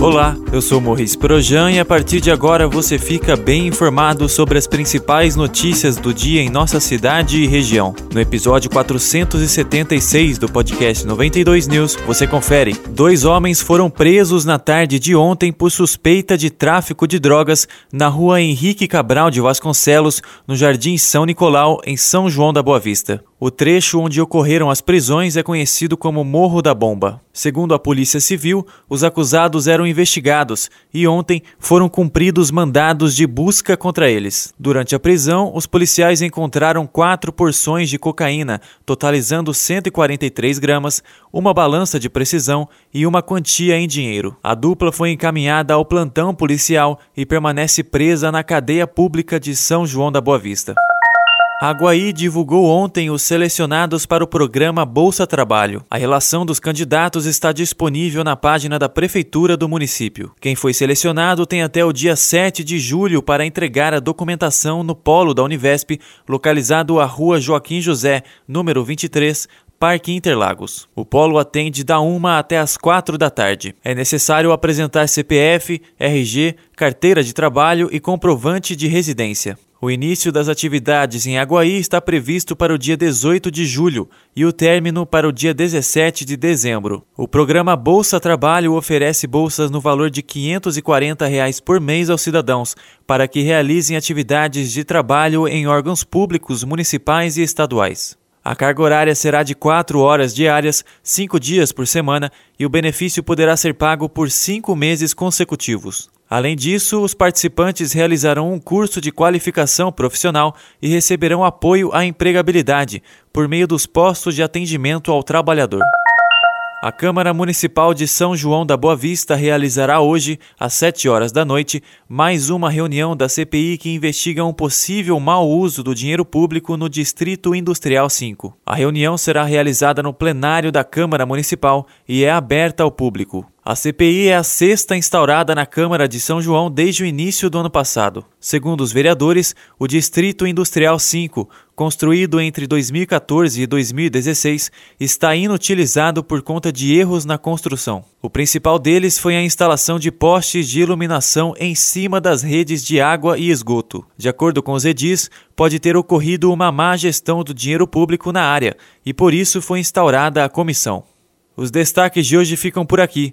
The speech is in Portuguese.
Olá, eu sou Morris Projan e a partir de agora você fica bem informado sobre as principais notícias do dia em nossa cidade e região. No episódio 476 do podcast 92 News, você confere. Dois homens foram presos na tarde de ontem por suspeita de tráfico de drogas na rua Henrique Cabral de Vasconcelos, no Jardim São Nicolau, em São João da Boa Vista. O trecho onde ocorreram as prisões é conhecido como Morro da Bomba. Segundo a Polícia Civil, os acusados eram investigados e ontem foram cumpridos mandados de busca contra eles. Durante a prisão, os policiais encontraram quatro porções de cocaína, totalizando 143 gramas, uma balança de precisão e uma quantia em dinheiro. A dupla foi encaminhada ao plantão policial e permanece presa na cadeia pública de São João da Boa Vista. A Guaí divulgou ontem os selecionados para o programa Bolsa Trabalho. A relação dos candidatos está disponível na página da Prefeitura do município. Quem foi selecionado tem até o dia 7 de julho para entregar a documentação no polo da Univesp, localizado à Rua Joaquim José, número 23, Parque Interlagos. O polo atende da 1 até as 4 da tarde. É necessário apresentar CPF, RG, carteira de trabalho e comprovante de residência. O início das atividades em Aguaí está previsto para o dia 18 de julho e o término para o dia 17 de dezembro. O programa Bolsa Trabalho oferece bolsas no valor de 540 reais por mês aos cidadãos para que realizem atividades de trabalho em órgãos públicos, municipais e estaduais. A carga horária será de 4 horas diárias, 5 dias por semana, e o benefício poderá ser pago por 5 meses consecutivos. Além disso, os participantes realizarão um curso de qualificação profissional e receberão apoio à empregabilidade por meio dos postos de atendimento ao trabalhador. A Câmara Municipal de São João da Boa Vista realizará hoje, às 7 horas da noite, mais uma reunião da CPI que investiga um possível mau uso do dinheiro público no Distrito Industrial 5. A reunião será realizada no plenário da Câmara Municipal e é aberta ao público. A CPI é a sexta instaurada na Câmara de São João desde o início do ano passado. Segundo os vereadores, o Distrito Industrial 5, construído entre 2014 e 2016, está inutilizado por conta de erros na construção. O principal deles foi a instalação de postes de iluminação em cima das redes de água e esgoto. De acordo com os edis, pode ter ocorrido uma má gestão do dinheiro público na área e por isso foi instaurada a comissão. Os destaques de hoje ficam por aqui.